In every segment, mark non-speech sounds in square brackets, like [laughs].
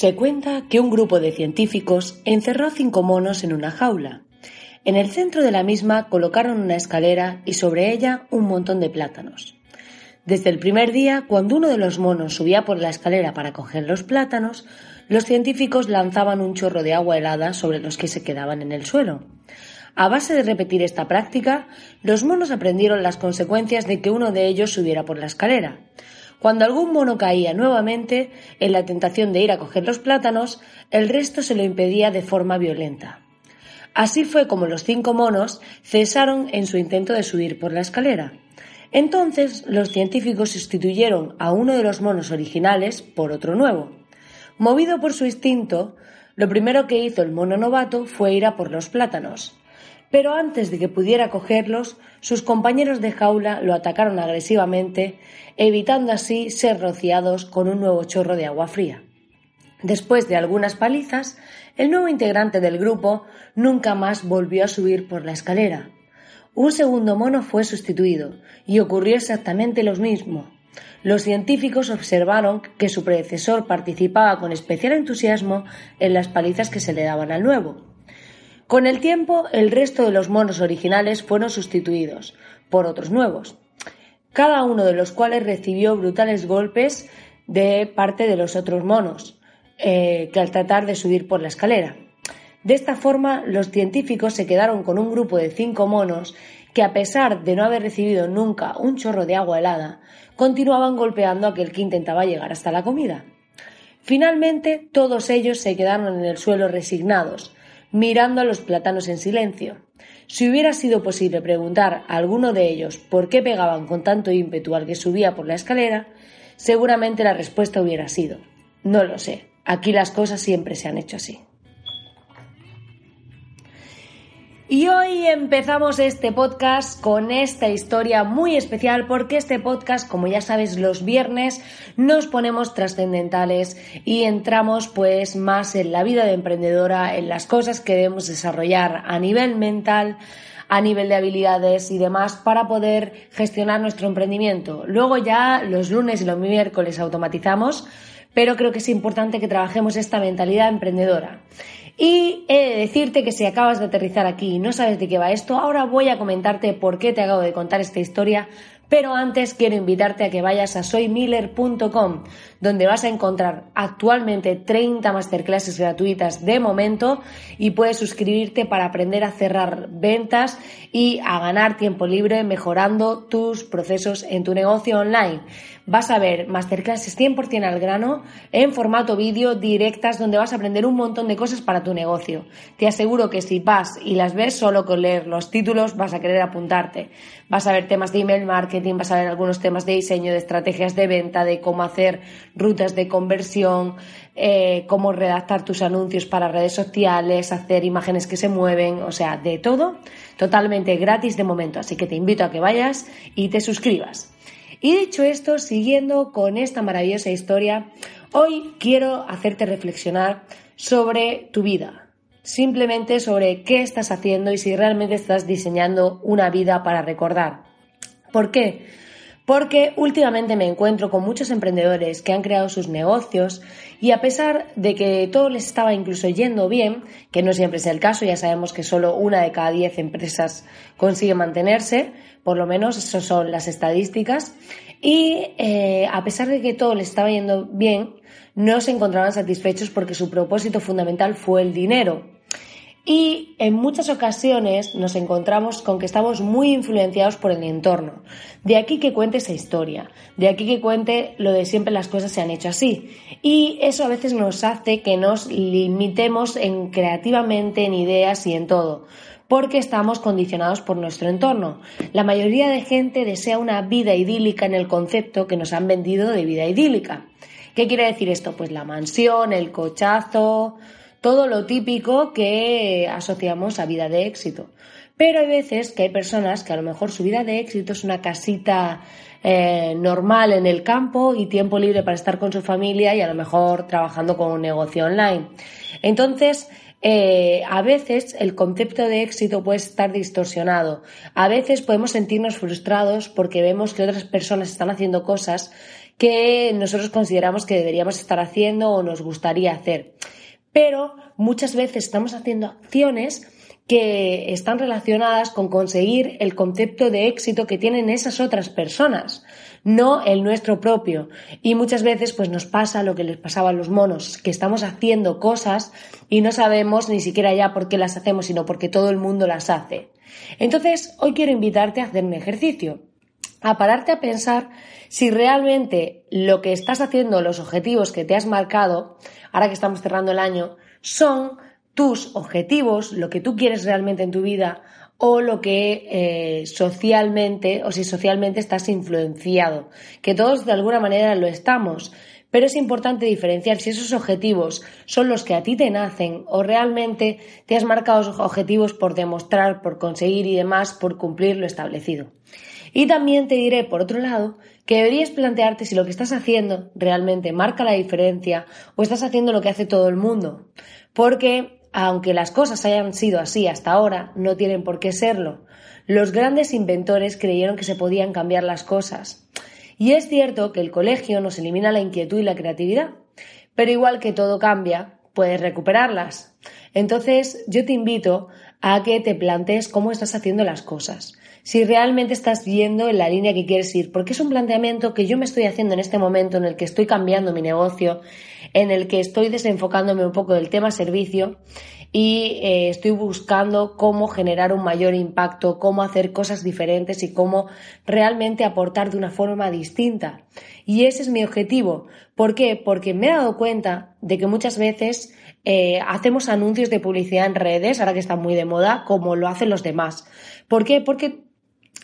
Se cuenta que un grupo de científicos encerró cinco monos en una jaula. En el centro de la misma colocaron una escalera y sobre ella un montón de plátanos. Desde el primer día, cuando uno de los monos subía por la escalera para coger los plátanos, los científicos lanzaban un chorro de agua helada sobre los que se quedaban en el suelo. A base de repetir esta práctica, los monos aprendieron las consecuencias de que uno de ellos subiera por la escalera. Cuando algún mono caía nuevamente en la tentación de ir a coger los plátanos, el resto se lo impedía de forma violenta. Así fue como los cinco monos cesaron en su intento de subir por la escalera. Entonces los científicos sustituyeron a uno de los monos originales por otro nuevo. Movido por su instinto, lo primero que hizo el mono novato fue ir a por los plátanos. Pero antes de que pudiera cogerlos, sus compañeros de jaula lo atacaron agresivamente, evitando así ser rociados con un nuevo chorro de agua fría. Después de algunas palizas, el nuevo integrante del grupo nunca más volvió a subir por la escalera. Un segundo mono fue sustituido y ocurrió exactamente lo mismo. Los científicos observaron que su predecesor participaba con especial entusiasmo en las palizas que se le daban al nuevo. Con el tiempo, el resto de los monos originales fueron sustituidos por otros nuevos, cada uno de los cuales recibió brutales golpes de parte de los otros monos, eh, que al tratar de subir por la escalera. De esta forma, los científicos se quedaron con un grupo de cinco monos que, a pesar de no haber recibido nunca un chorro de agua helada, continuaban golpeando a aquel que intentaba llegar hasta la comida. Finalmente, todos ellos se quedaron en el suelo resignados, mirando a los plátanos en silencio. Si hubiera sido posible preguntar a alguno de ellos por qué pegaban con tanto ímpetu al que subía por la escalera, seguramente la respuesta hubiera sido no lo sé, aquí las cosas siempre se han hecho así. Y hoy empezamos este podcast con esta historia muy especial porque este podcast, como ya sabes, los viernes nos ponemos trascendentales y entramos pues más en la vida de emprendedora, en las cosas que debemos desarrollar a nivel mental, a nivel de habilidades y demás para poder gestionar nuestro emprendimiento. Luego ya los lunes y los miércoles automatizamos, pero creo que es importante que trabajemos esta mentalidad emprendedora. Y he de decirte que si acabas de aterrizar aquí y no sabes de qué va esto, ahora voy a comentarte por qué te acabo de contar esta historia, pero antes quiero invitarte a que vayas a soymiller.com, donde vas a encontrar actualmente 30 masterclasses gratuitas de momento y puedes suscribirte para aprender a cerrar ventas y a ganar tiempo libre mejorando tus procesos en tu negocio online. Vas a ver masterclasses 100% al grano en formato vídeo directas donde vas a aprender un montón de cosas para tu negocio. Te aseguro que si vas y las ves solo con leer los títulos vas a querer apuntarte. Vas a ver temas de email marketing, vas a ver algunos temas de diseño, de estrategias de venta, de cómo hacer rutas de conversión, eh, cómo redactar tus anuncios para redes sociales, hacer imágenes que se mueven, o sea, de todo, totalmente gratis de momento. Así que te invito a que vayas y te suscribas. Y dicho esto, siguiendo con esta maravillosa historia, hoy quiero hacerte reflexionar sobre tu vida, simplemente sobre qué estás haciendo y si realmente estás diseñando una vida para recordar. ¿Por qué? Porque últimamente me encuentro con muchos emprendedores que han creado sus negocios y a pesar de que todo les estaba incluso yendo bien, que no siempre es el caso, ya sabemos que solo una de cada diez empresas consigue mantenerse, por lo menos esas son las estadísticas, y eh, a pesar de que todo les estaba yendo bien, no se encontraban satisfechos porque su propósito fundamental fue el dinero. Y en muchas ocasiones nos encontramos con que estamos muy influenciados por el entorno. De aquí que cuente esa historia, de aquí que cuente lo de siempre las cosas se han hecho así. Y eso a veces nos hace que nos limitemos en creativamente en ideas y en todo porque estamos condicionados por nuestro entorno. La mayoría de gente desea una vida idílica en el concepto que nos han vendido de vida idílica. ¿Qué quiere decir esto? Pues la mansión, el cochazo, todo lo típico que asociamos a vida de éxito. Pero hay veces que hay personas que a lo mejor su vida de éxito es una casita eh, normal en el campo y tiempo libre para estar con su familia y a lo mejor trabajando con un negocio online. Entonces, eh, a veces el concepto de éxito puede estar distorsionado. A veces podemos sentirnos frustrados porque vemos que otras personas están haciendo cosas que nosotros consideramos que deberíamos estar haciendo o nos gustaría hacer. Pero muchas veces estamos haciendo acciones que están relacionadas con conseguir el concepto de éxito que tienen esas otras personas, no el nuestro propio. Y muchas veces pues nos pasa lo que les pasaba a los monos, que estamos haciendo cosas y no sabemos ni siquiera ya por qué las hacemos, sino porque todo el mundo las hace. Entonces, hoy quiero invitarte a hacer un ejercicio, a pararte a pensar si realmente lo que estás haciendo, los objetivos que te has marcado, ahora que estamos cerrando el año, son tus objetivos, lo que tú quieres realmente en tu vida o lo que eh, socialmente o si socialmente estás influenciado, que todos de alguna manera lo estamos, pero es importante diferenciar si esos objetivos son los que a ti te nacen o realmente te has marcado objetivos por demostrar, por conseguir y demás, por cumplir lo establecido. Y también te diré, por otro lado, que deberías plantearte si lo que estás haciendo realmente marca la diferencia o estás haciendo lo que hace todo el mundo. Porque aunque las cosas hayan sido así hasta ahora, no tienen por qué serlo. Los grandes inventores creyeron que se podían cambiar las cosas. Y es cierto que el colegio nos elimina la inquietud y la creatividad, pero igual que todo cambia, puedes recuperarlas. Entonces, yo te invito a que te plantees cómo estás haciendo las cosas si realmente estás yendo en la línea que quieres ir, porque es un planteamiento que yo me estoy haciendo en este momento en el que estoy cambiando mi negocio, en el que estoy desenfocándome un poco del tema servicio y eh, estoy buscando cómo generar un mayor impacto, cómo hacer cosas diferentes y cómo realmente aportar de una forma distinta. Y ese es mi objetivo. ¿Por qué? Porque me he dado cuenta de que muchas veces eh, hacemos anuncios de publicidad en redes, ahora que están muy de moda, como lo hacen los demás. ¿Por qué? Porque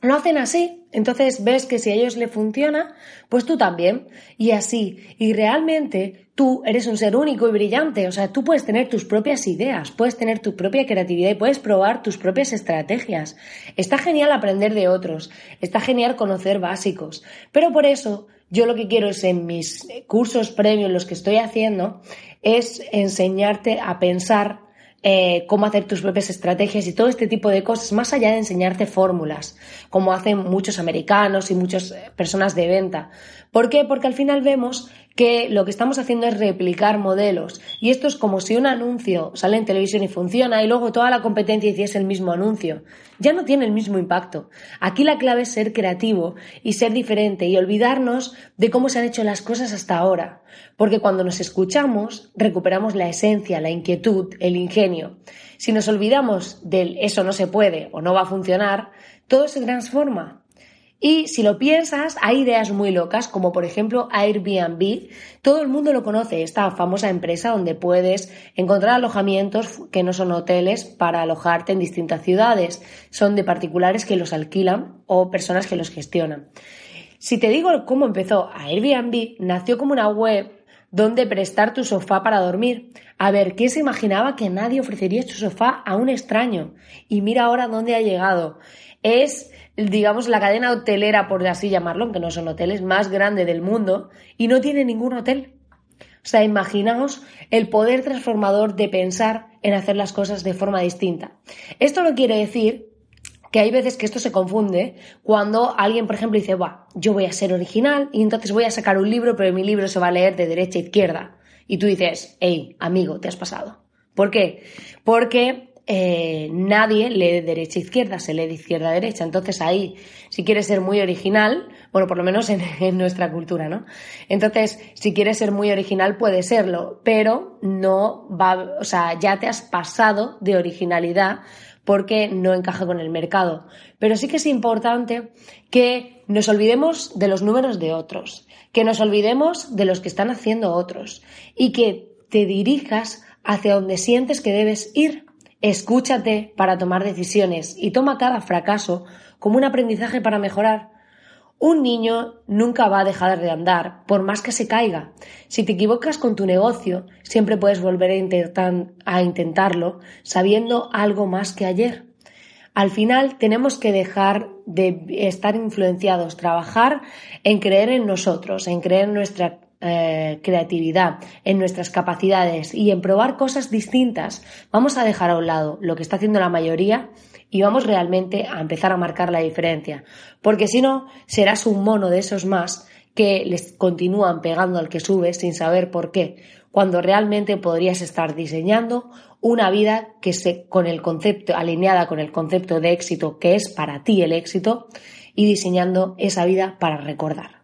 lo hacen así, entonces ves que si a ellos le funciona, pues tú también. Y así. Y realmente tú eres un ser único y brillante. O sea, tú puedes tener tus propias ideas, puedes tener tu propia creatividad y puedes probar tus propias estrategias. Está genial aprender de otros, está genial conocer básicos. Pero por eso yo lo que quiero es en mis cursos previos, los que estoy haciendo, es enseñarte a pensar eh, cómo hacer tus propias estrategias y todo este tipo de cosas, más allá de enseñarte fórmulas, como hacen muchos americanos y muchas eh, personas de venta. ¿Por qué? Porque al final vemos que lo que estamos haciendo es replicar modelos. Y esto es como si un anuncio sale en televisión y funciona y luego toda la competencia hiciese el mismo anuncio. Ya no tiene el mismo impacto. Aquí la clave es ser creativo y ser diferente y olvidarnos de cómo se han hecho las cosas hasta ahora. Porque cuando nos escuchamos, recuperamos la esencia, la inquietud, el ingenio. Si nos olvidamos del eso no se puede o no va a funcionar, todo se transforma. Y si lo piensas, hay ideas muy locas, como por ejemplo Airbnb. Todo el mundo lo conoce, esta famosa empresa donde puedes encontrar alojamientos que no son hoteles para alojarte en distintas ciudades. Son de particulares que los alquilan o personas que los gestionan. Si te digo cómo empezó Airbnb, nació como una web donde prestar tu sofá para dormir. A ver, ¿quién se imaginaba que nadie ofrecería su sofá a un extraño? Y mira ahora dónde ha llegado. Es digamos, la cadena hotelera, por así llamarlo, aunque no son hoteles, más grande del mundo y no tiene ningún hotel. O sea, imaginaos el poder transformador de pensar en hacer las cosas de forma distinta. Esto no quiere decir que hay veces que esto se confunde cuando alguien, por ejemplo, dice, va, yo voy a ser original y entonces voy a sacar un libro, pero mi libro se va a leer de derecha a izquierda. Y tú dices, hey, amigo, te has pasado. ¿Por qué? Porque eh, nadie lee derecha-izquierda, se lee de izquierda-derecha. Entonces ahí, si quieres ser muy original, bueno, por lo menos en, [laughs] en, nuestra cultura, ¿no? Entonces, si quieres ser muy original, puede serlo, pero no va, o sea, ya te has pasado de originalidad porque no encaja con el mercado. Pero sí que es importante que nos olvidemos de los números de otros, que nos olvidemos de los que están haciendo otros y que te dirijas hacia donde sientes que debes ir Escúchate para tomar decisiones y toma cada fracaso como un aprendizaje para mejorar. Un niño nunca va a dejar de andar, por más que se caiga. Si te equivocas con tu negocio, siempre puedes volver a, intentarlo sabiendo algo más que ayer. Al final tenemos que dejar de estar influenciados, trabajar en creer en nosotros, en creer en nuestra eh, creatividad, en nuestras capacidades y en probar cosas distintas, vamos a dejar a un lado lo que está haciendo la mayoría y vamos realmente a empezar a marcar la diferencia. Porque si no, serás un mono de esos más que les continúan pegando al que sube sin saber por qué, cuando realmente podrías estar diseñando una vida que se, con el concepto, alineada con el concepto de éxito que es para ti el éxito y diseñando esa vida para recordar.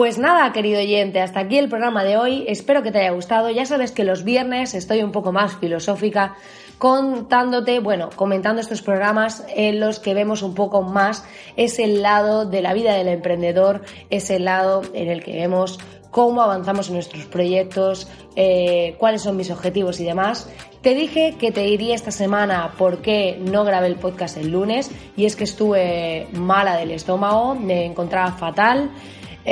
Pues nada, querido oyente, hasta aquí el programa de hoy. Espero que te haya gustado. Ya sabes que los viernes estoy un poco más filosófica contándote, bueno, comentando estos programas en los que vemos un poco más ese lado de la vida del emprendedor, ese lado en el que vemos cómo avanzamos en nuestros proyectos, eh, cuáles son mis objetivos y demás. Te dije que te iría esta semana porque no grabé el podcast el lunes y es que estuve mala del estómago, me encontraba fatal.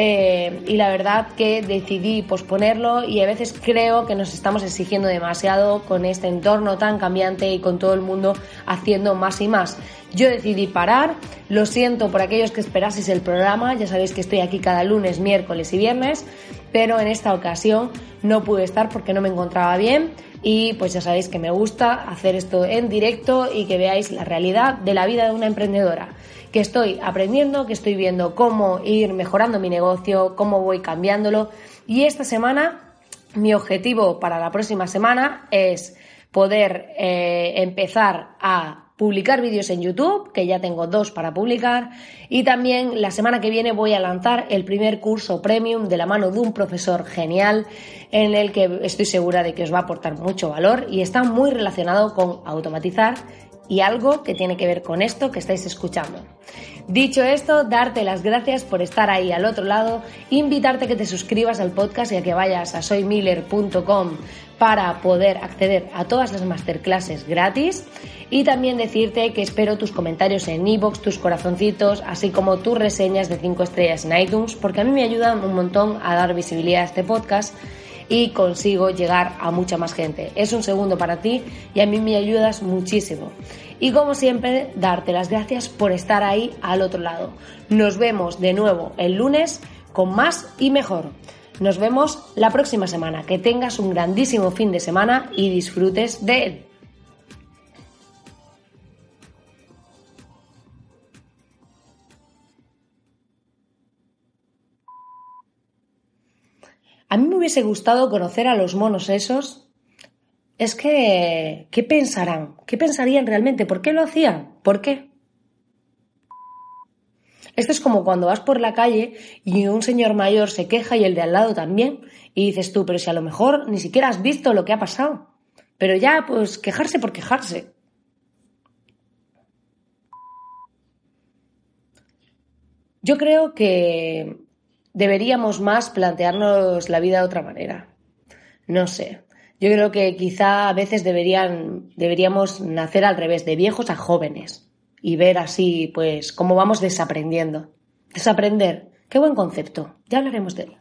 Eh, y la verdad que decidí posponerlo y a veces creo que nos estamos exigiendo demasiado con este entorno tan cambiante y con todo el mundo haciendo más y más. Yo decidí parar, lo siento por aquellos que esperaseis el programa, ya sabéis que estoy aquí cada lunes, miércoles y viernes, pero en esta ocasión no pude estar porque no me encontraba bien y pues ya sabéis que me gusta hacer esto en directo y que veáis la realidad de la vida de una emprendedora que estoy aprendiendo, que estoy viendo cómo ir mejorando mi negocio, cómo voy cambiándolo. Y esta semana, mi objetivo para la próxima semana es poder eh, empezar a publicar vídeos en YouTube, que ya tengo dos para publicar, y también la semana que viene voy a lanzar el primer curso premium de la mano de un profesor genial en el que estoy segura de que os va a aportar mucho valor y está muy relacionado con automatizar y algo que tiene que ver con esto que estáis escuchando. Dicho esto, darte las gracias por estar ahí al otro lado, invitarte a que te suscribas al podcast y a que vayas a soymiller.com para poder acceder a todas las masterclasses gratis y también decirte que espero tus comentarios en iBox, tus corazoncitos, así como tus reseñas de 5 estrellas en iTunes, porque a mí me ayudan un montón a dar visibilidad a este podcast y consigo llegar a mucha más gente. Es un segundo para ti y a mí me ayudas muchísimo. Y como siempre, darte las gracias por estar ahí al otro lado. Nos vemos de nuevo el lunes con más y mejor. Nos vemos la próxima semana. Que tengas un grandísimo fin de semana y disfrutes de. A mí me hubiese gustado conocer a los monos esos. Es que, ¿qué pensarán? ¿Qué pensarían realmente? ¿Por qué lo hacían? ¿Por qué? Esto es como cuando vas por la calle y un señor mayor se queja y el de al lado también, y dices tú, pero si a lo mejor ni siquiera has visto lo que ha pasado. Pero ya, pues quejarse por quejarse. Yo creo que deberíamos más plantearnos la vida de otra manera. No sé. Yo creo que quizá a veces deberían, deberíamos nacer al revés, de viejos a jóvenes, y ver así, pues, cómo vamos desaprendiendo. Desaprender. Qué buen concepto. Ya hablaremos de él.